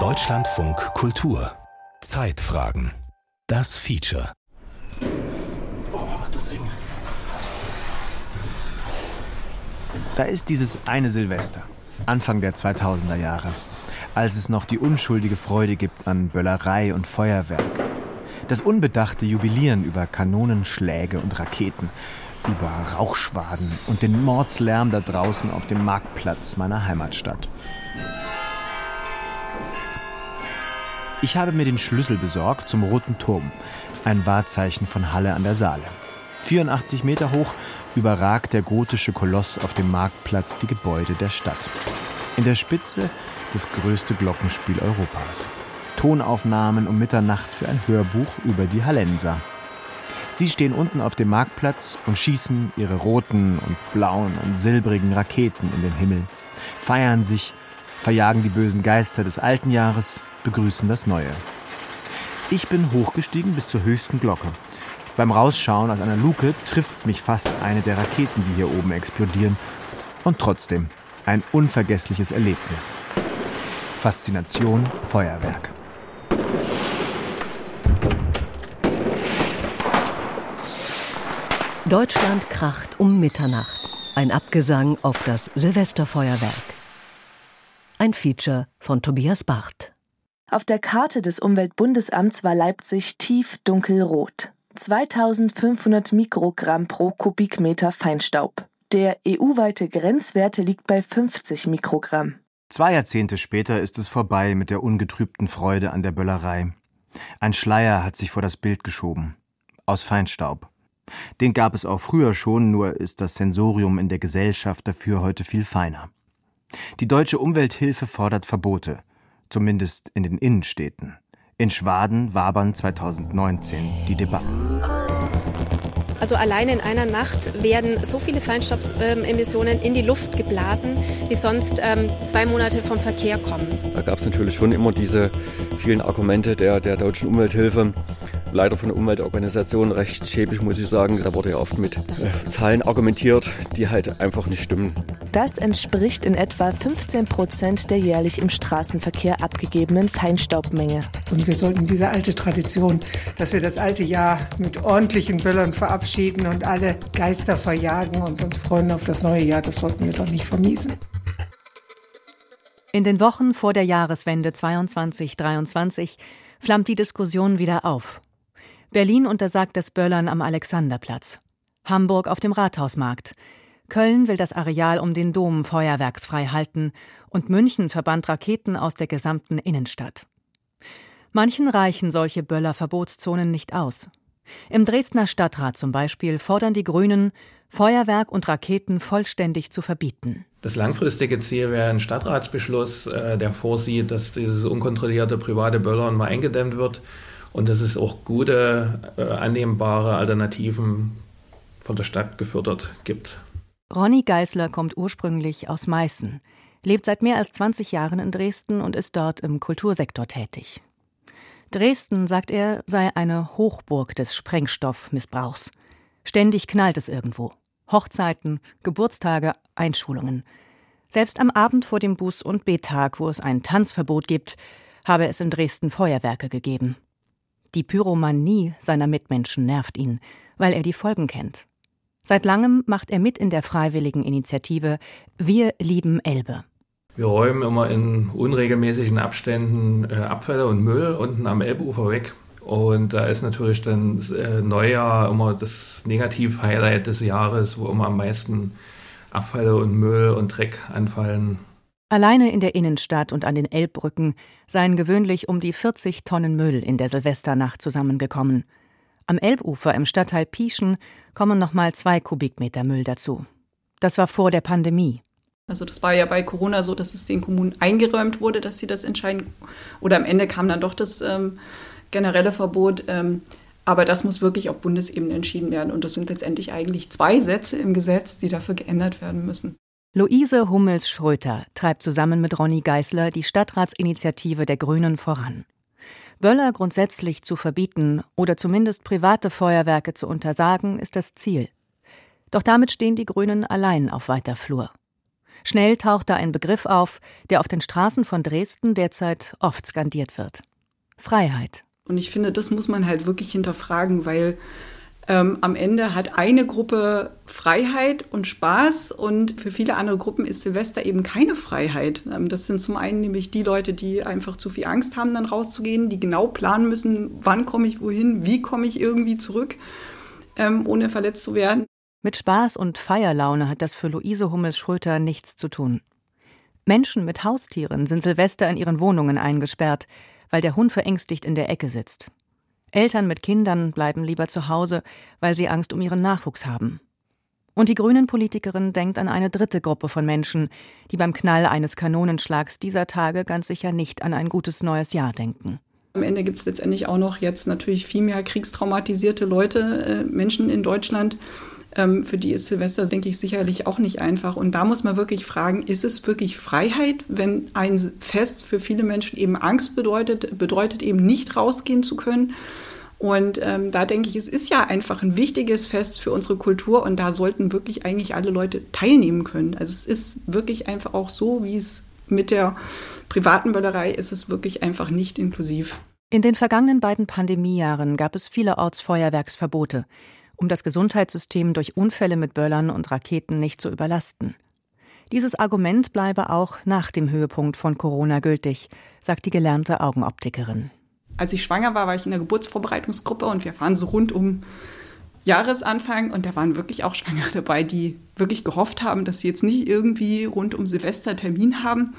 Deutschlandfunk Kultur Zeitfragen Das Feature Oh, das eng. Da ist dieses eine Silvester, Anfang der 2000er Jahre, als es noch die unschuldige Freude gibt an Böllerei und Feuerwerk. Das unbedachte Jubilieren über Kanonenschläge und Raketen, über Rauchschwaden und den Mordslärm da draußen auf dem Marktplatz meiner Heimatstadt. Ich habe mir den Schlüssel besorgt zum Roten Turm, ein Wahrzeichen von Halle an der Saale. 84 Meter hoch überragt der gotische Koloss auf dem Marktplatz die Gebäude der Stadt. In der Spitze das größte Glockenspiel Europas. Tonaufnahmen um Mitternacht für ein Hörbuch über die Hallenser. Sie stehen unten auf dem Marktplatz und schießen ihre roten und blauen und silbrigen Raketen in den Himmel, feiern sich, verjagen die bösen Geister des alten Jahres, begrüßen das Neue. Ich bin hochgestiegen bis zur höchsten Glocke. Beim Rausschauen aus einer Luke trifft mich fast eine der Raketen, die hier oben explodieren. Und trotzdem ein unvergessliches Erlebnis. Faszination Feuerwerk. Deutschland kracht um Mitternacht. Ein Abgesang auf das Silvesterfeuerwerk. Ein Feature von Tobias Barth. Auf der Karte des Umweltbundesamts war Leipzig tief dunkelrot. 2500 Mikrogramm pro Kubikmeter Feinstaub. Der EU-weite Grenzwert liegt bei 50 Mikrogramm. Zwei Jahrzehnte später ist es vorbei mit der ungetrübten Freude an der Böllerei. Ein Schleier hat sich vor das Bild geschoben. Aus Feinstaub. Den gab es auch früher schon, nur ist das Sensorium in der Gesellschaft dafür heute viel feiner. Die deutsche Umwelthilfe fordert Verbote, zumindest in den Innenstädten. In Schwaden wabern 2019 die Debatten. Also alleine in einer Nacht werden so viele Feinstaubemissionen in die Luft geblasen, wie sonst ähm, zwei Monate vom Verkehr kommen. Da gab es natürlich schon immer diese vielen Argumente der, der deutschen Umwelthilfe. Leider von der Umweltorganisation recht schäbig, muss ich sagen. Da wurde ja oft mit äh, Zahlen argumentiert, die halt einfach nicht stimmen. Das entspricht in etwa 15 Prozent der jährlich im Straßenverkehr abgegebenen Feinstaubmenge. Und wir sollten diese alte Tradition, dass wir das alte Jahr mit ordentlichen Böllern verabschieden und alle Geister verjagen und uns freuen auf das neue Jahr, das sollten wir doch nicht vermiesen. In den Wochen vor der Jahreswende 22-23 flammt die Diskussion wieder auf. Berlin untersagt das Böllern am Alexanderplatz. Hamburg auf dem Rathausmarkt. Köln will das Areal um den Dom feuerwerksfrei halten und München verbannt Raketen aus der gesamten Innenstadt. Manchen reichen solche Böller-Verbotszonen nicht aus. Im Dresdner Stadtrat zum Beispiel fordern die Grünen, Feuerwerk und Raketen vollständig zu verbieten. Das langfristige Ziel wäre ein Stadtratsbeschluss, äh, der vorsieht, dass dieses unkontrollierte private Böllern mal eingedämmt wird und dass es auch gute, äh, annehmbare Alternativen von der Stadt gefördert gibt. Ronny Geisler kommt ursprünglich aus Meißen, lebt seit mehr als 20 Jahren in Dresden und ist dort im Kultursektor tätig. Dresden, sagt er, sei eine Hochburg des Sprengstoffmissbrauchs. Ständig knallt es irgendwo. Hochzeiten, Geburtstage, Einschulungen. Selbst am Abend vor dem Buß- und Bettag, wo es ein Tanzverbot gibt, habe es in Dresden Feuerwerke gegeben. Die Pyromanie seiner Mitmenschen nervt ihn, weil er die Folgen kennt. Seit langem macht er mit in der freiwilligen Initiative Wir lieben Elbe. Wir räumen immer in unregelmäßigen Abständen äh, Abfälle und Müll unten am Elbufer weg. Und da ist natürlich dann äh, Neujahr immer das Negativ-Highlight des Jahres, wo immer am meisten Abfälle und Müll und Dreck anfallen. Alleine in der Innenstadt und an den Elbbrücken seien gewöhnlich um die 40 Tonnen Müll in der Silvesternacht zusammengekommen. Am Elbufer im Stadtteil Pieschen kommen nochmal zwei Kubikmeter Müll dazu. Das war vor der Pandemie. Also das war ja bei Corona so, dass es den Kommunen eingeräumt wurde, dass sie das entscheiden. Oder am Ende kam dann doch das ähm, generelle Verbot. Ähm, aber das muss wirklich auf Bundesebene entschieden werden. Und das sind letztendlich eigentlich zwei Sätze im Gesetz, die dafür geändert werden müssen. Luise Hummels-Schröter treibt zusammen mit Ronny Geisler die Stadtratsinitiative der Grünen voran. Böller grundsätzlich zu verbieten oder zumindest private Feuerwerke zu untersagen, ist das Ziel. Doch damit stehen die Grünen allein auf weiter Flur. Schnell taucht da ein Begriff auf, der auf den Straßen von Dresden derzeit oft skandiert wird. Freiheit. Und ich finde, das muss man halt wirklich hinterfragen, weil ähm, am Ende hat eine Gruppe Freiheit und Spaß und für viele andere Gruppen ist Silvester eben keine Freiheit. Ähm, das sind zum einen nämlich die Leute, die einfach zu viel Angst haben, dann rauszugehen, die genau planen müssen, wann komme ich wohin, wie komme ich irgendwie zurück, ähm, ohne verletzt zu werden. Mit Spaß und Feierlaune hat das für Luise Hummels-Schröter nichts zu tun. Menschen mit Haustieren sind Silvester in ihren Wohnungen eingesperrt, weil der Hund verängstigt in der Ecke sitzt. Eltern mit Kindern bleiben lieber zu Hause, weil sie Angst um ihren Nachwuchs haben. Und die Grünen-Politikerin denkt an eine dritte Gruppe von Menschen, die beim Knall eines Kanonenschlags dieser Tage ganz sicher nicht an ein gutes neues Jahr denken. Am Ende gibt es letztendlich auch noch jetzt natürlich viel mehr kriegstraumatisierte Leute, äh, Menschen in Deutschland, ähm, für die ist Silvester, denke ich, sicherlich auch nicht einfach. Und da muss man wirklich fragen, ist es wirklich Freiheit, wenn ein Fest für viele Menschen eben Angst bedeutet, bedeutet eben nicht rausgehen zu können? Und ähm, da denke ich, es ist ja einfach ein wichtiges Fest für unsere Kultur und da sollten wirklich eigentlich alle Leute teilnehmen können. Also es ist wirklich einfach auch so, wie es mit der privaten Böllerei ist, es wirklich einfach nicht inklusiv. In den vergangenen beiden Pandemiejahren gab es vielerorts Feuerwerksverbote um das Gesundheitssystem durch Unfälle mit Böllern und Raketen nicht zu überlasten. Dieses Argument bleibe auch nach dem Höhepunkt von Corona gültig, sagt die gelernte Augenoptikerin. Als ich schwanger war, war ich in der Geburtsvorbereitungsgruppe und wir fahren so rund um Jahresanfang und da waren wirklich auch Schwangere dabei, die wirklich gehofft haben, dass sie jetzt nicht irgendwie rund um Silvester Termin haben.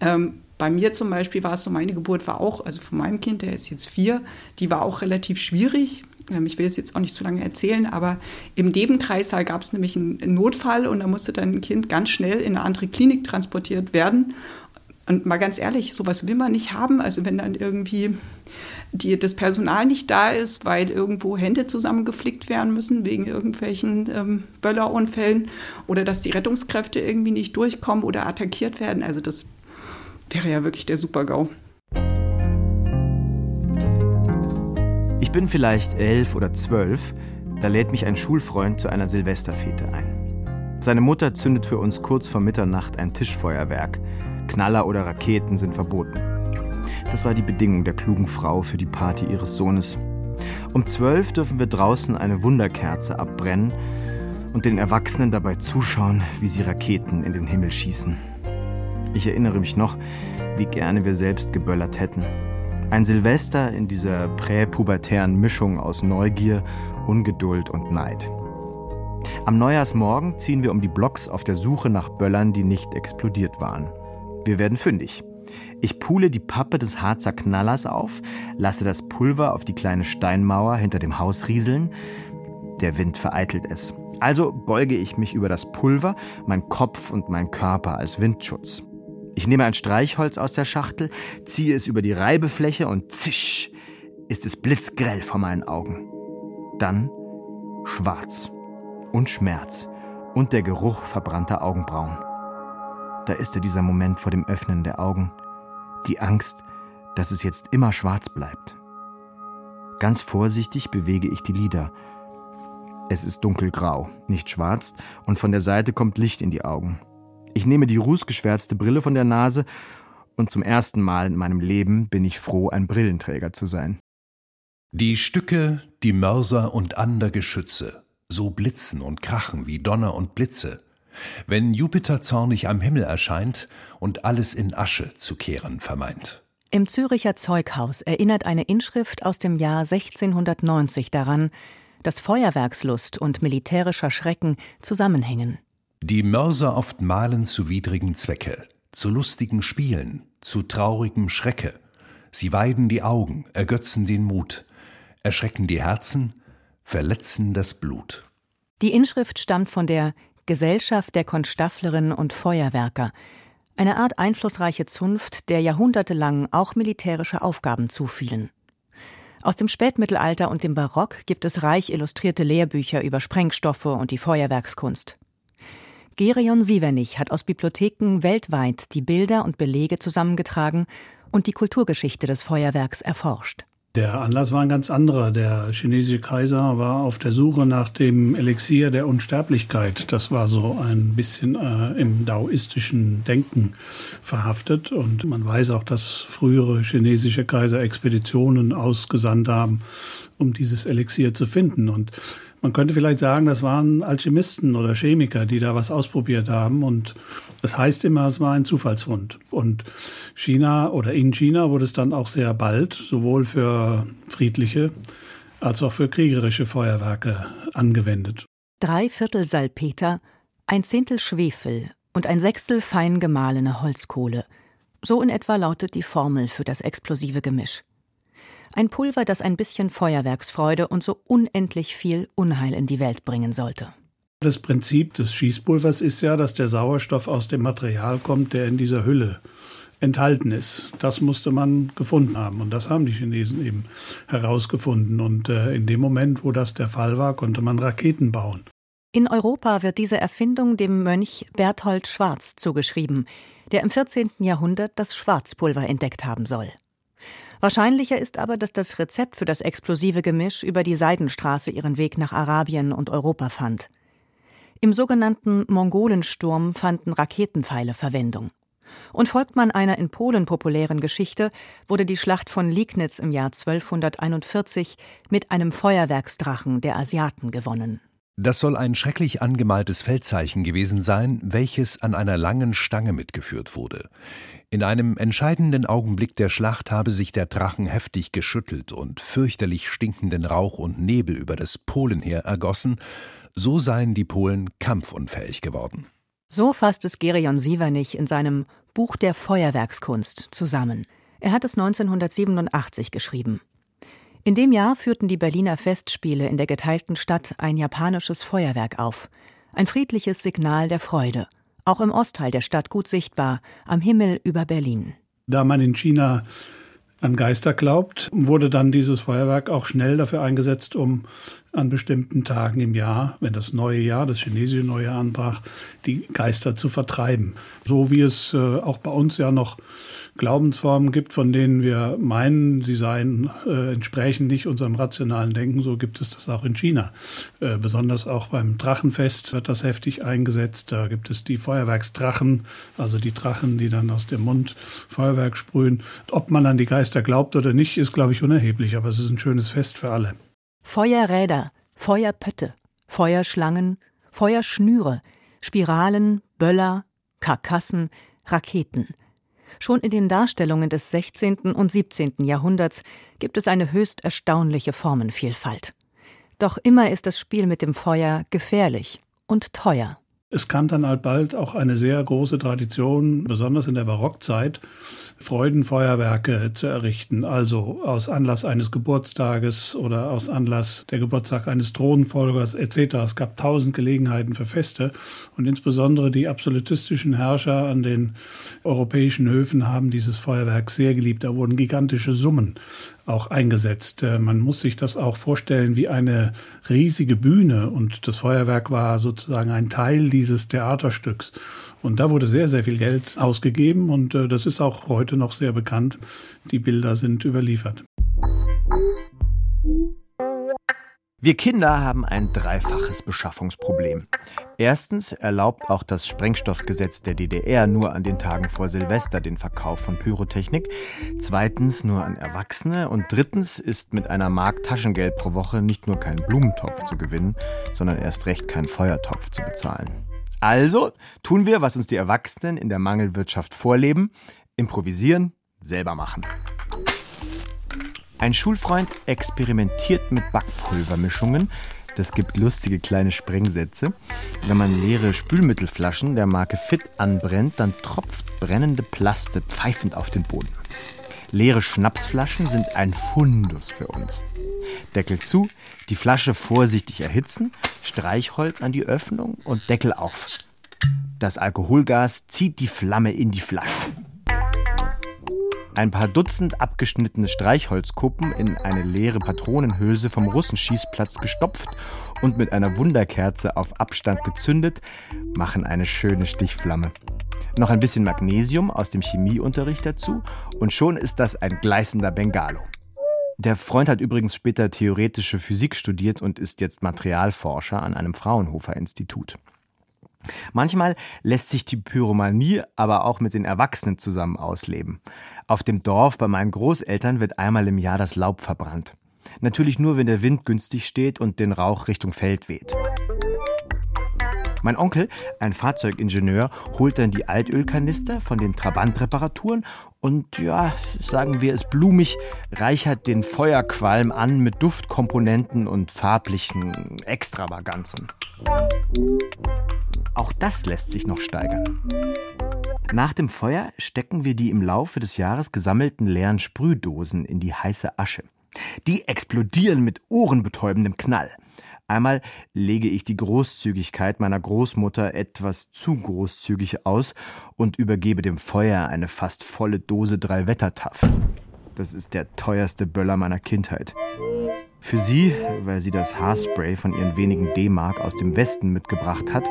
Ähm, bei mir zum Beispiel war es so, meine Geburt war auch, also von meinem Kind, der ist jetzt vier, die war auch relativ schwierig. Ähm, ich will es jetzt auch nicht so lange erzählen, aber im Nebenkreissaal gab es nämlich einen Notfall und da musste dann ein Kind ganz schnell in eine andere Klinik transportiert werden. Und mal ganz ehrlich, sowas will man nicht haben. Also wenn dann irgendwie die, das Personal nicht da ist, weil irgendwo Hände zusammengeflickt werden müssen wegen irgendwelchen ähm, Böllerunfällen oder dass die Rettungskräfte irgendwie nicht durchkommen oder attackiert werden. Also das wäre ja wirklich der Super-GAU. Ich bin vielleicht elf oder zwölf, da lädt mich ein Schulfreund zu einer Silvesterfete ein. Seine Mutter zündet für uns kurz vor Mitternacht ein Tischfeuerwerk. Knaller oder Raketen sind verboten. Das war die Bedingung der klugen Frau für die Party ihres Sohnes. Um zwölf dürfen wir draußen eine Wunderkerze abbrennen und den Erwachsenen dabei zuschauen, wie sie Raketen in den Himmel schießen. Ich erinnere mich noch, wie gerne wir selbst geböllert hätten. Ein Silvester in dieser präpubertären Mischung aus Neugier, Ungeduld und Neid. Am Neujahrsmorgen ziehen wir um die Blocks auf der Suche nach Böllern, die nicht explodiert waren. Wir werden fündig. Ich pule die Pappe des Harzer Knallers auf, lasse das Pulver auf die kleine Steinmauer hinter dem Haus rieseln. Der Wind vereitelt es. Also beuge ich mich über das Pulver, mein Kopf und mein Körper als Windschutz. Ich nehme ein Streichholz aus der Schachtel, ziehe es über die Reibefläche und zisch ist es blitzgrell vor meinen Augen. Dann schwarz und Schmerz und der Geruch verbrannter Augenbrauen. Da ist er dieser Moment vor dem Öffnen der Augen, die Angst, dass es jetzt immer schwarz bleibt. Ganz vorsichtig bewege ich die Lider. Es ist dunkelgrau, nicht schwarz, und von der Seite kommt Licht in die Augen. Ich nehme die rußgeschwärzte Brille von der Nase und zum ersten Mal in meinem Leben bin ich froh, ein Brillenträger zu sein. Die Stücke, die Mörser und ander Geschütze, so blitzen und krachen wie Donner und Blitze, wenn Jupiter zornig am Himmel erscheint und alles in Asche zu kehren vermeint. Im Züricher Zeughaus erinnert eine Inschrift aus dem Jahr 1690 daran, dass Feuerwerkslust und militärischer Schrecken zusammenhängen. Die Mörser oft malen zu widrigen Zwecke, zu lustigen Spielen, zu traurigem Schrecke. Sie weiden die Augen, ergötzen den Mut, erschrecken die Herzen, verletzen das Blut. Die Inschrift stammt von der Gesellschaft der Konstafflerinnen und Feuerwerker, eine Art einflussreiche Zunft, der jahrhundertelang auch militärische Aufgaben zufielen. Aus dem Spätmittelalter und dem Barock gibt es reich illustrierte Lehrbücher über Sprengstoffe und die Feuerwerkskunst. Gerion Sievernich hat aus Bibliotheken weltweit die Bilder und Belege zusammengetragen und die Kulturgeschichte des Feuerwerks erforscht. Der Anlass war ein ganz anderer. Der chinesische Kaiser war auf der Suche nach dem Elixier der Unsterblichkeit. Das war so ein bisschen äh, im daoistischen Denken verhaftet. Und man weiß auch, dass frühere chinesische Kaiser Expeditionen ausgesandt haben, um dieses Elixier zu finden. Und man könnte vielleicht sagen, das waren Alchemisten oder Chemiker, die da was ausprobiert haben. Und das heißt immer, es war ein Zufallsfund. Und China oder in China wurde es dann auch sehr bald sowohl für friedliche als auch für kriegerische Feuerwerke angewendet. Drei Viertel Salpeter, ein Zehntel Schwefel und ein Sechstel fein gemahlene Holzkohle. So in etwa lautet die Formel für das explosive Gemisch. Ein Pulver, das ein bisschen Feuerwerksfreude und so unendlich viel Unheil in die Welt bringen sollte. Das Prinzip des Schießpulvers ist ja, dass der Sauerstoff aus dem Material kommt, der in dieser Hülle enthalten ist. Das musste man gefunden haben und das haben die Chinesen eben herausgefunden. Und äh, in dem Moment, wo das der Fall war, konnte man Raketen bauen. In Europa wird diese Erfindung dem Mönch Berthold Schwarz zugeschrieben, der im 14. Jahrhundert das Schwarzpulver entdeckt haben soll. Wahrscheinlicher ist aber, dass das Rezept für das explosive Gemisch über die Seidenstraße ihren Weg nach Arabien und Europa fand. Im sogenannten Mongolensturm fanden Raketenpfeile Verwendung. Und folgt man einer in Polen populären Geschichte, wurde die Schlacht von Liegnitz im Jahr 1241 mit einem Feuerwerksdrachen der Asiaten gewonnen. Das soll ein schrecklich angemaltes Feldzeichen gewesen sein, welches an einer langen Stange mitgeführt wurde. In einem entscheidenden Augenblick der Schlacht habe sich der Drachen heftig geschüttelt und fürchterlich stinkenden Rauch und Nebel über das Polenheer ergossen, so seien die Polen kampfunfähig geworden. So fasst es Gerion Sievernich in seinem Buch der Feuerwerkskunst zusammen. Er hat es 1987 geschrieben. In dem Jahr führten die Berliner Festspiele in der geteilten Stadt ein japanisches Feuerwerk auf. Ein friedliches Signal der Freude – auch im Ostteil der Stadt gut sichtbar, am Himmel über Berlin. Da man in China an Geister glaubt, wurde dann dieses Feuerwerk auch schnell dafür eingesetzt, um an bestimmten Tagen im Jahr, wenn das neue Jahr, das chinesische neue Jahr anbrach, die Geister zu vertreiben. So wie es äh, auch bei uns ja noch Glaubensformen gibt, von denen wir meinen, sie seien äh, entsprechen nicht unserem rationalen Denken, so gibt es das auch in China. Äh, besonders auch beim Drachenfest wird das heftig eingesetzt. Da gibt es die Feuerwerksdrachen, also die Drachen, die dann aus dem Mund Feuerwerk sprühen. Ob man an die Geister glaubt oder nicht, ist, glaube ich, unerheblich, aber es ist ein schönes Fest für alle. Feuerräder, Feuerpötte, Feuerschlangen, Feuerschnüre, Spiralen, Böller, Karkassen, Raketen – Schon in den Darstellungen des 16. und 17. Jahrhunderts gibt es eine höchst erstaunliche Formenvielfalt. Doch immer ist das Spiel mit dem Feuer gefährlich und teuer. Es kam dann alsbald auch eine sehr große Tradition, besonders in der Barockzeit, Freudenfeuerwerke zu errichten, also aus Anlass eines Geburtstages oder aus Anlass der Geburtstag eines Thronfolgers etc. Es gab tausend Gelegenheiten für Feste und insbesondere die absolutistischen Herrscher an den europäischen Höfen haben dieses Feuerwerk sehr geliebt. Da wurden gigantische Summen auch eingesetzt. Äh, man muss sich das auch vorstellen wie eine riesige Bühne und das Feuerwerk war sozusagen ein Teil dieses Theaterstücks. Und da wurde sehr, sehr viel Geld ausgegeben und äh, das ist auch heute noch sehr bekannt. Die Bilder sind überliefert. Wir Kinder haben ein dreifaches Beschaffungsproblem. Erstens erlaubt auch das Sprengstoffgesetz der DDR nur an den Tagen vor Silvester den Verkauf von Pyrotechnik. Zweitens nur an Erwachsene. Und drittens ist mit einer Mark Taschengeld pro Woche nicht nur kein Blumentopf zu gewinnen, sondern erst recht kein Feuertopf zu bezahlen. Also tun wir, was uns die Erwachsenen in der Mangelwirtschaft vorleben, improvisieren, selber machen. Ein Schulfreund experimentiert mit Backpulvermischungen. Das gibt lustige kleine Sprengsätze. Wenn man leere Spülmittelflaschen der Marke Fit anbrennt, dann tropft brennende Plaste pfeifend auf den Boden. Leere Schnapsflaschen sind ein Fundus für uns. Deckel zu, die Flasche vorsichtig erhitzen, Streichholz an die Öffnung und Deckel auf. Das Alkoholgas zieht die Flamme in die Flasche. Ein paar Dutzend abgeschnittene Streichholzkuppen in eine leere Patronenhülse vom Russenschießplatz gestopft und mit einer Wunderkerze auf Abstand gezündet, machen eine schöne Stichflamme. Noch ein bisschen Magnesium aus dem Chemieunterricht dazu und schon ist das ein gleißender Bengalo. Der Freund hat übrigens später theoretische Physik studiert und ist jetzt Materialforscher an einem Fraunhofer Institut. Manchmal lässt sich die Pyromanie aber auch mit den Erwachsenen zusammen ausleben. Auf dem Dorf bei meinen Großeltern wird einmal im Jahr das Laub verbrannt. Natürlich nur, wenn der Wind günstig steht und den Rauch Richtung Feld weht. Mein Onkel, ein Fahrzeugingenieur, holt dann die Altölkanister von den Trabant-Reparaturen und, ja, sagen wir es blumig, reichert den Feuerqualm an mit Duftkomponenten und farblichen Extravaganzen. Auch das lässt sich noch steigern. Nach dem Feuer stecken wir die im Laufe des Jahres gesammelten leeren Sprühdosen in die heiße Asche. Die explodieren mit ohrenbetäubendem Knall. Einmal lege ich die Großzügigkeit meiner Großmutter etwas zu großzügig aus und übergebe dem Feuer eine fast volle Dose Drei-Wettertaft. Das ist der teuerste Böller meiner Kindheit. Für sie, weil sie das Haarspray von ihren wenigen D-Mark aus dem Westen mitgebracht hat.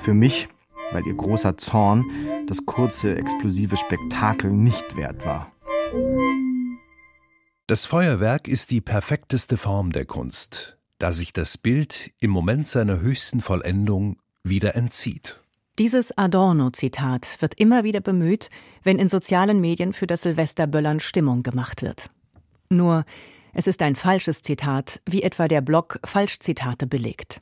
Für mich, weil ihr großer Zorn das kurze explosive Spektakel nicht wert war. Das Feuerwerk ist die perfekteste Form der Kunst da sich das Bild im Moment seiner höchsten Vollendung wieder entzieht. Dieses Adorno-Zitat wird immer wieder bemüht, wenn in sozialen Medien für das Silvesterböllern Stimmung gemacht wird. Nur, es ist ein falsches Zitat, wie etwa der Blog Falschzitate belegt.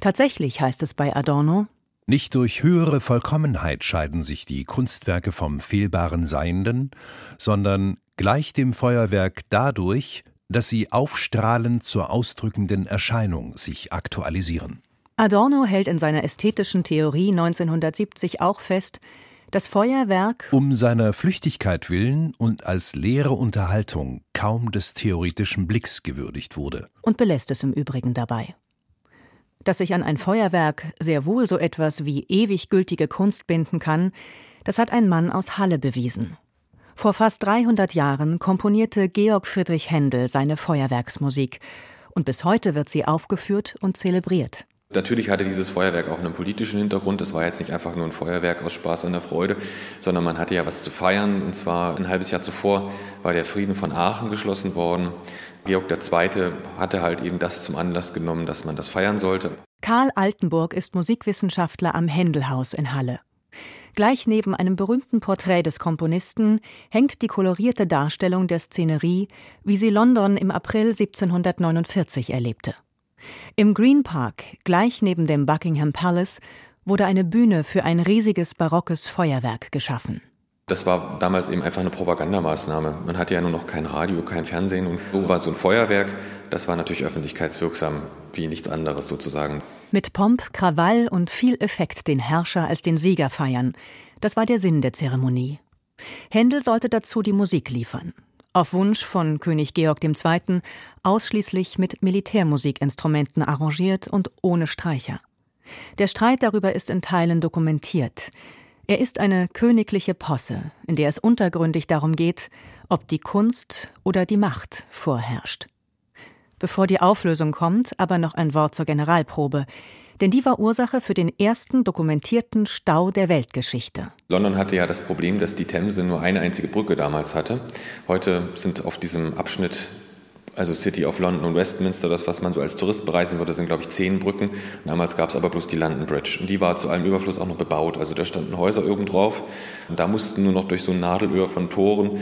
Tatsächlich heißt es bei Adorno, nicht durch höhere Vollkommenheit scheiden sich die Kunstwerke vom fehlbaren Seienden, sondern gleich dem Feuerwerk dadurch, dass sie aufstrahlend zur ausdrückenden Erscheinung sich aktualisieren. Adorno hält in seiner ästhetischen Theorie 1970 auch fest, das Feuerwerk um seiner Flüchtigkeit willen und als leere Unterhaltung kaum des theoretischen Blicks gewürdigt wurde. Und belässt es im Übrigen dabei. Dass sich an ein Feuerwerk sehr wohl so etwas wie ewig gültige Kunst binden kann, das hat ein Mann aus Halle bewiesen. Vor fast 300 Jahren komponierte Georg Friedrich Händel seine Feuerwerksmusik und bis heute wird sie aufgeführt und zelebriert. Natürlich hatte dieses Feuerwerk auch einen politischen Hintergrund. Es war jetzt nicht einfach nur ein Feuerwerk aus Spaß an der Freude, sondern man hatte ja was zu feiern. Und zwar ein halbes Jahr zuvor war der Frieden von Aachen geschlossen worden. Georg II. hatte halt eben das zum Anlass genommen, dass man das feiern sollte. Karl Altenburg ist Musikwissenschaftler am Händelhaus in Halle. Gleich neben einem berühmten Porträt des Komponisten hängt die kolorierte Darstellung der Szenerie, wie sie London im April 1749 erlebte. Im Green Park, gleich neben dem Buckingham Palace, wurde eine Bühne für ein riesiges barockes Feuerwerk geschaffen. Das war damals eben einfach eine Propagandamaßnahme. Man hatte ja nur noch kein Radio, kein Fernsehen und so war so ein Feuerwerk. Das war natürlich öffentlichkeitswirksam, wie nichts anderes sozusagen. Mit Pomp, Krawall und viel Effekt den Herrscher als den Sieger feiern. Das war der Sinn der Zeremonie. Händel sollte dazu die Musik liefern. Auf Wunsch von König Georg II. ausschließlich mit Militärmusikinstrumenten arrangiert und ohne Streicher. Der Streit darüber ist in Teilen dokumentiert. Er ist eine königliche Posse, in der es untergründig darum geht, ob die Kunst oder die Macht vorherrscht. Bevor die Auflösung kommt, aber noch ein Wort zur Generalprobe. Denn die war Ursache für den ersten dokumentierten Stau der Weltgeschichte. London hatte ja das Problem, dass die Themse nur eine einzige Brücke damals hatte. Heute sind auf diesem Abschnitt also City of London und Westminster, das, was man so als Tourist bereisen würde, sind, glaube ich, zehn Brücken. Damals gab es aber bloß die London Bridge. Und die war zu allem Überfluss auch noch bebaut. Also da standen Häuser irgendwo drauf. Und da mussten nur noch durch so ein Nadelöhr von Toren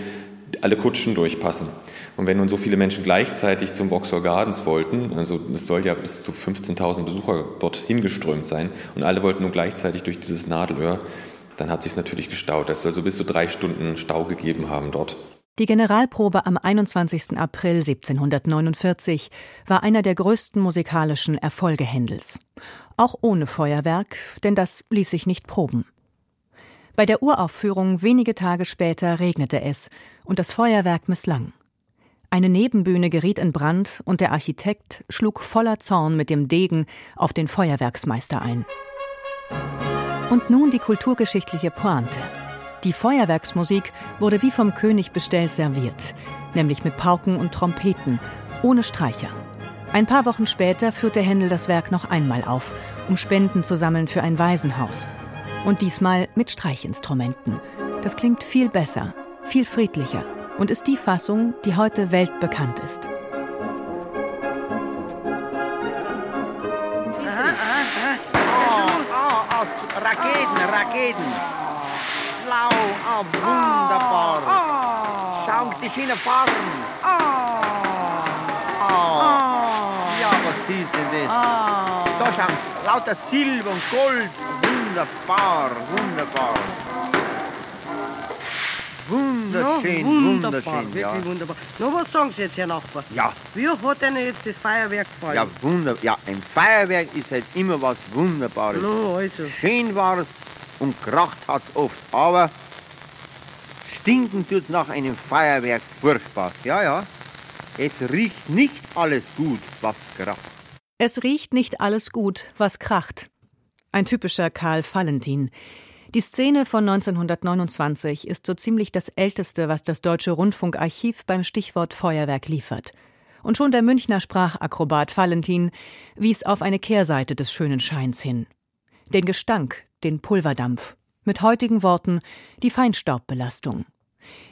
alle Kutschen durchpassen. Und wenn nun so viele Menschen gleichzeitig zum Vauxhall Gardens wollten, also es soll ja bis zu 15.000 Besucher dort hingeströmt sein, und alle wollten nun gleichzeitig durch dieses Nadelöhr, dann hat sich natürlich gestaut. Es soll so bis zu drei Stunden Stau gegeben haben dort. Die Generalprobe am 21. April 1749 war einer der größten musikalischen Erfolge Händels. Auch ohne Feuerwerk, denn das ließ sich nicht proben. Bei der Uraufführung wenige Tage später regnete es und das Feuerwerk misslang. Eine Nebenbühne geriet in Brand und der Architekt schlug voller Zorn mit dem Degen auf den Feuerwerksmeister ein. Und nun die kulturgeschichtliche Pointe. Die Feuerwerksmusik wurde wie vom König bestellt serviert, nämlich mit Pauken und Trompeten, ohne Streicher. Ein paar Wochen später führte Händel das Werk noch einmal auf, um Spenden zu sammeln für ein Waisenhaus. Und diesmal mit Streichinstrumenten. Das klingt viel besser, viel friedlicher und ist die Fassung, die heute weltbekannt ist. Raketen, Raketen. Blau, oh, wunderbar. Oh. Schauen Sie, die Schiene fahren. Oh. Ja, was ist denn das? Da schauen lauter Silber und Gold. Wunderbar, wunderbar. Wunderschön, no, wunderbar, wunderschön, wirklich ja. wunderbar. No, was sagen Sie jetzt, Herr Nachbar? Ja. Wie hat denn jetzt das Feuerwerk gefallen? Ja, wunderbar. Ja, ein Feuerwerk ist halt immer was Wunderbares. No, also. Schön war es und kracht hat's oft, aber stinken tut's nach einem Feuerwerk furchtbar. Ja, ja. Es riecht nicht alles gut, was kracht. Es riecht nicht alles gut, was kracht. Ein typischer Karl Valentin. Die Szene von 1929 ist so ziemlich das älteste, was das Deutsche Rundfunkarchiv beim Stichwort Feuerwerk liefert. Und schon der Münchner Sprachakrobat Valentin wies auf eine Kehrseite des schönen Scheins hin. Den Gestank, den Pulverdampf. Mit heutigen Worten die Feinstaubbelastung.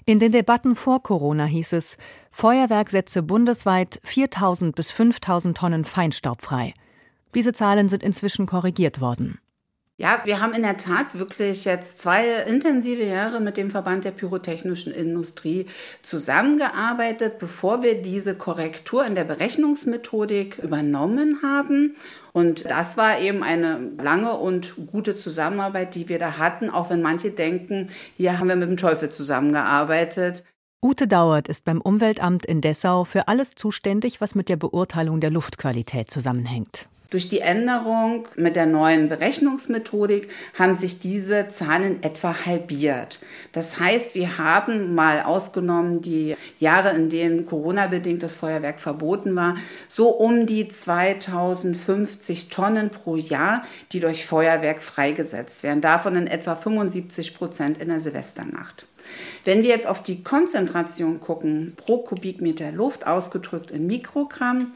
In den Debatten vor Corona hieß es, Feuerwerk setze bundesweit 4000 bis 5000 Tonnen Feinstaub frei. Diese Zahlen sind inzwischen korrigiert worden. Ja, wir haben in der Tat wirklich jetzt zwei intensive Jahre mit dem Verband der pyrotechnischen Industrie zusammengearbeitet, bevor wir diese Korrektur in der Berechnungsmethodik übernommen haben. Und das war eben eine lange und gute Zusammenarbeit, die wir da hatten, auch wenn manche denken, hier haben wir mit dem Teufel zusammengearbeitet. Ute Dauert ist beim Umweltamt in Dessau für alles zuständig, was mit der Beurteilung der Luftqualität zusammenhängt. Durch die Änderung mit der neuen Berechnungsmethodik haben sich diese Zahlen etwa halbiert. Das heißt, wir haben mal ausgenommen die Jahre, in denen Corona-bedingt das Feuerwerk verboten war, so um die 2050 Tonnen pro Jahr, die durch Feuerwerk freigesetzt werden. Davon in etwa 75 Prozent in der Silvesternacht. Wenn wir jetzt auf die Konzentration gucken, pro Kubikmeter Luft ausgedrückt in Mikrogramm,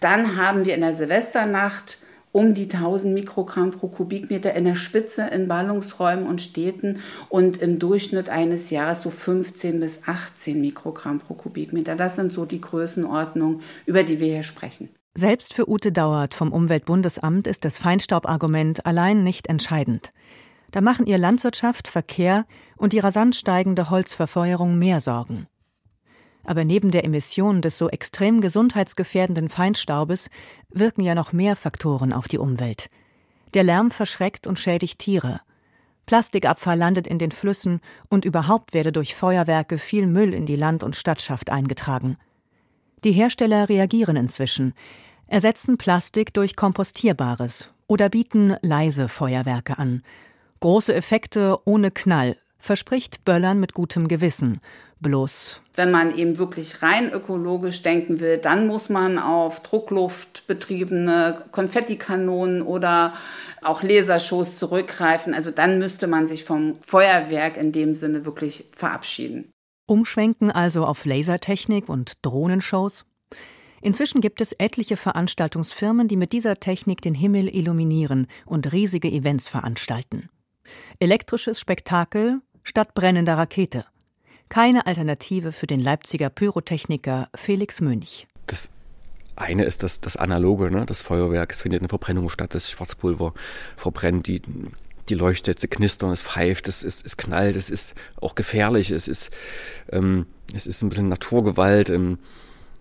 dann haben wir in der Silvesternacht um die 1000 Mikrogramm pro Kubikmeter in der Spitze in Ballungsräumen und Städten und im Durchschnitt eines Jahres so 15 bis 18 Mikrogramm pro Kubikmeter. Das sind so die Größenordnungen, über die wir hier sprechen. Selbst für Ute Dauert vom Umweltbundesamt ist das Feinstaubargument allein nicht entscheidend. Da machen ihr Landwirtschaft, Verkehr und die rasant steigende Holzverfeuerung mehr Sorgen. Aber neben der Emission des so extrem gesundheitsgefährdenden Feinstaubes wirken ja noch mehr Faktoren auf die Umwelt. Der Lärm verschreckt und schädigt Tiere. Plastikabfall landet in den Flüssen und überhaupt werde durch Feuerwerke viel Müll in die Land- und Stadtschaft eingetragen. Die Hersteller reagieren inzwischen, ersetzen Plastik durch Kompostierbares oder bieten leise Feuerwerke an. Große Effekte ohne Knall, verspricht Böllern mit gutem Gewissen. Bloß. Wenn man eben wirklich rein ökologisch denken will, dann muss man auf druckluftbetriebene Konfettikanonen oder auch Lasershows zurückgreifen. Also dann müsste man sich vom Feuerwerk in dem Sinne wirklich verabschieden. Umschwenken also auf Lasertechnik und Drohnenshows? Inzwischen gibt es etliche Veranstaltungsfirmen, die mit dieser Technik den Himmel illuminieren und riesige Events veranstalten. Elektrisches Spektakel statt brennender Rakete. Keine Alternative für den Leipziger Pyrotechniker Felix Münch. Das eine ist das, das Analoge, ne? das Feuerwerk. Es findet eine Verbrennung statt, das Schwarzpulver verbrennt, die, die Leuchtsätze knistern, es pfeift, es, es, es knallt, es ist auch gefährlich, es ist, ähm, es ist ein bisschen Naturgewalt. Ähm,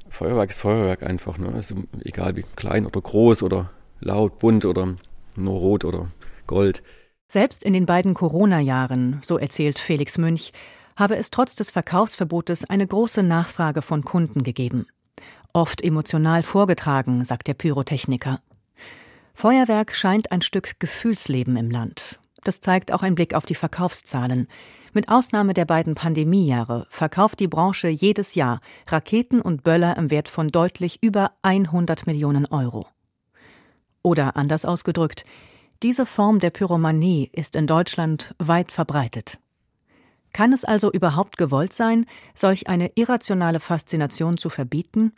Feuerwerk ist Feuerwerk einfach, ne? also egal wie klein oder groß oder laut, bunt oder nur rot oder gold. Selbst in den beiden Corona-Jahren, so erzählt Felix Münch, habe es trotz des Verkaufsverbotes eine große Nachfrage von Kunden gegeben. Oft emotional vorgetragen, sagt der Pyrotechniker. Feuerwerk scheint ein Stück Gefühlsleben im Land. Das zeigt auch ein Blick auf die Verkaufszahlen. Mit Ausnahme der beiden Pandemiejahre verkauft die Branche jedes Jahr Raketen und Böller im Wert von deutlich über 100 Millionen Euro. Oder anders ausgedrückt, diese Form der Pyromanie ist in Deutschland weit verbreitet. Kann es also überhaupt gewollt sein, solch eine irrationale Faszination zu verbieten?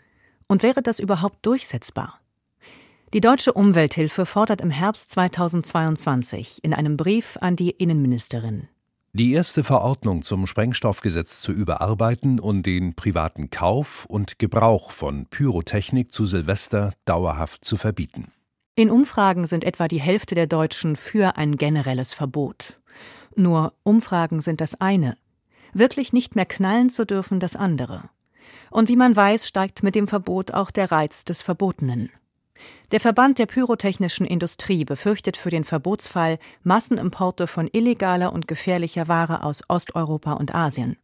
Und wäre das überhaupt durchsetzbar? Die Deutsche Umwelthilfe fordert im Herbst 2022 in einem Brief an die Innenministerin Die erste Verordnung zum Sprengstoffgesetz zu überarbeiten und den privaten Kauf und Gebrauch von Pyrotechnik zu Silvester dauerhaft zu verbieten. In Umfragen sind etwa die Hälfte der Deutschen für ein generelles Verbot. Nur Umfragen sind das eine. Wirklich nicht mehr knallen zu dürfen, das andere. Und wie man weiß, steigt mit dem Verbot auch der Reiz des Verbotenen. Der Verband der pyrotechnischen Industrie befürchtet für den Verbotsfall Massenimporte von illegaler und gefährlicher Ware aus Osteuropa und Asien.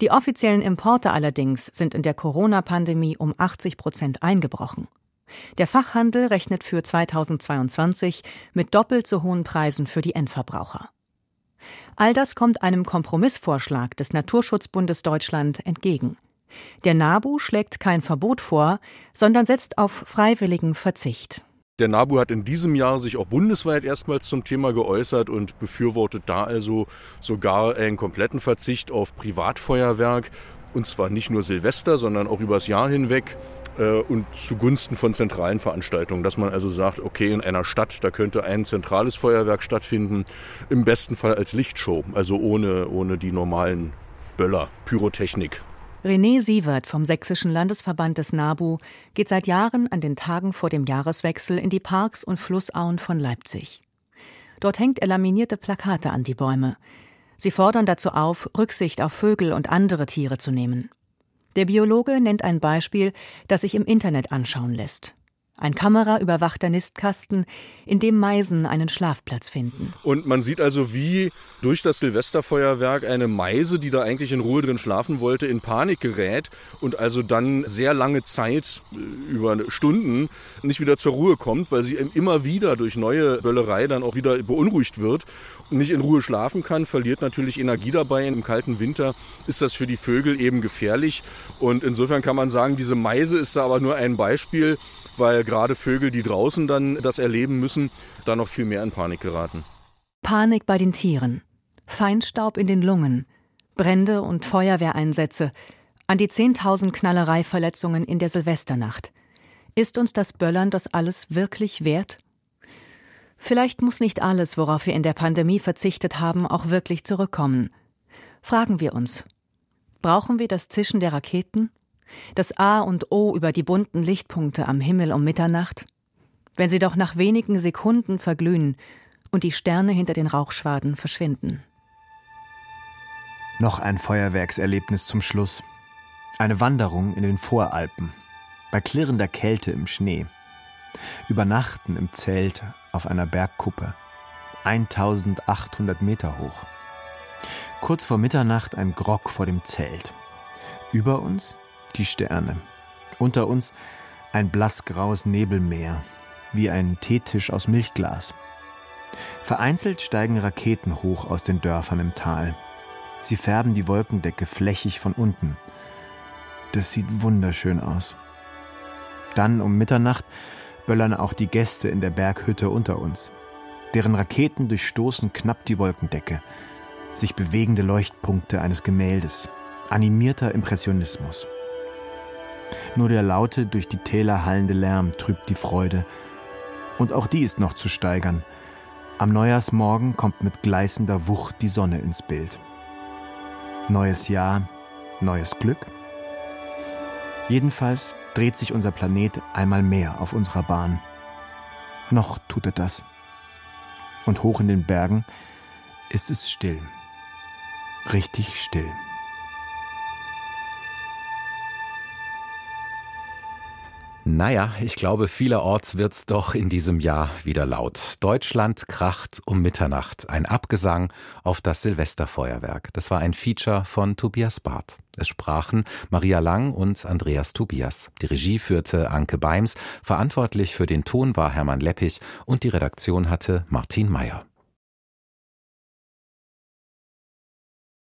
Die offiziellen Importe allerdings sind in der Corona-Pandemie um 80 Prozent eingebrochen. Der Fachhandel rechnet für 2022 mit doppelt so hohen Preisen für die Endverbraucher. All das kommt einem Kompromissvorschlag des Naturschutzbundes Deutschland entgegen. Der NABU schlägt kein Verbot vor, sondern setzt auf freiwilligen Verzicht. Der NABU hat in diesem Jahr sich auch bundesweit erstmals zum Thema geäußert und befürwortet da also sogar einen kompletten Verzicht auf Privatfeuerwerk. Und zwar nicht nur Silvester, sondern auch übers Jahr hinweg äh, und zugunsten von zentralen Veranstaltungen. Dass man also sagt, okay, in einer Stadt, da könnte ein zentrales Feuerwerk stattfinden, im besten Fall als Lichtshow, also ohne, ohne die normalen Böller, Pyrotechnik. René Sievert vom Sächsischen Landesverband des NABU geht seit Jahren an den Tagen vor dem Jahreswechsel in die Parks und Flussauen von Leipzig. Dort hängt er laminierte Plakate an die Bäume. Sie fordern dazu auf, Rücksicht auf Vögel und andere Tiere zu nehmen. Der Biologe nennt ein Beispiel, das sich im Internet anschauen lässt. Ein kameraüberwachter Nistkasten, in dem Meisen einen Schlafplatz finden. Und man sieht also, wie durch das Silvesterfeuerwerk eine Meise, die da eigentlich in Ruhe drin schlafen wollte, in Panik gerät und also dann sehr lange Zeit, äh, über Stunden, nicht wieder zur Ruhe kommt, weil sie immer wieder durch neue Böllerei dann auch wieder beunruhigt wird nicht in Ruhe schlafen kann, verliert natürlich Energie dabei. Im kalten Winter ist das für die Vögel eben gefährlich. Und insofern kann man sagen, diese Meise ist da aber nur ein Beispiel, weil gerade Vögel, die draußen dann das erleben müssen, da noch viel mehr in Panik geraten. Panik bei den Tieren. Feinstaub in den Lungen, Brände und Feuerwehreinsätze, an die 10.000 Knallereiverletzungen in der Silvesternacht. Ist uns das Böllern das alles wirklich wert? Vielleicht muss nicht alles, worauf wir in der Pandemie verzichtet haben, auch wirklich zurückkommen. Fragen wir uns. Brauchen wir das Zischen der Raketen? Das A und O über die bunten Lichtpunkte am Himmel um Mitternacht? Wenn sie doch nach wenigen Sekunden verglühen und die Sterne hinter den Rauchschwaden verschwinden. Noch ein Feuerwerkserlebnis zum Schluss. Eine Wanderung in den Voralpen. Bei klirrender Kälte im Schnee. Übernachten im Zelt auf einer Bergkuppe. 1800 Meter hoch. Kurz vor Mitternacht ein Grog vor dem Zelt. Über uns die Sterne. Unter uns ein blassgraues Nebelmeer, wie ein Teetisch aus Milchglas. Vereinzelt steigen Raketen hoch aus den Dörfern im Tal. Sie färben die Wolkendecke flächig von unten. Das sieht wunderschön aus. Dann um Mitternacht böllern auch die Gäste in der Berghütte unter uns. Deren Raketen durchstoßen knapp die Wolkendecke. Sich bewegende Leuchtpunkte eines Gemäldes. Animierter Impressionismus. Nur der laute, durch die Täler hallende Lärm trübt die Freude. Und auch die ist noch zu steigern. Am Neujahrsmorgen kommt mit gleißender Wucht die Sonne ins Bild. Neues Jahr, neues Glück? Jedenfalls dreht sich unser Planet einmal mehr auf unserer Bahn. Noch tut er das. Und hoch in den Bergen ist es still. Richtig still. Naja, ich glaube, vielerorts wird's doch in diesem Jahr wieder laut. Deutschland kracht um Mitternacht. Ein Abgesang auf das Silvesterfeuerwerk. Das war ein Feature von Tobias Barth. Es sprachen Maria Lang und Andreas Tobias. Die Regie führte Anke Beims. Verantwortlich für den Ton war Hermann Leppich und die Redaktion hatte Martin Meyer.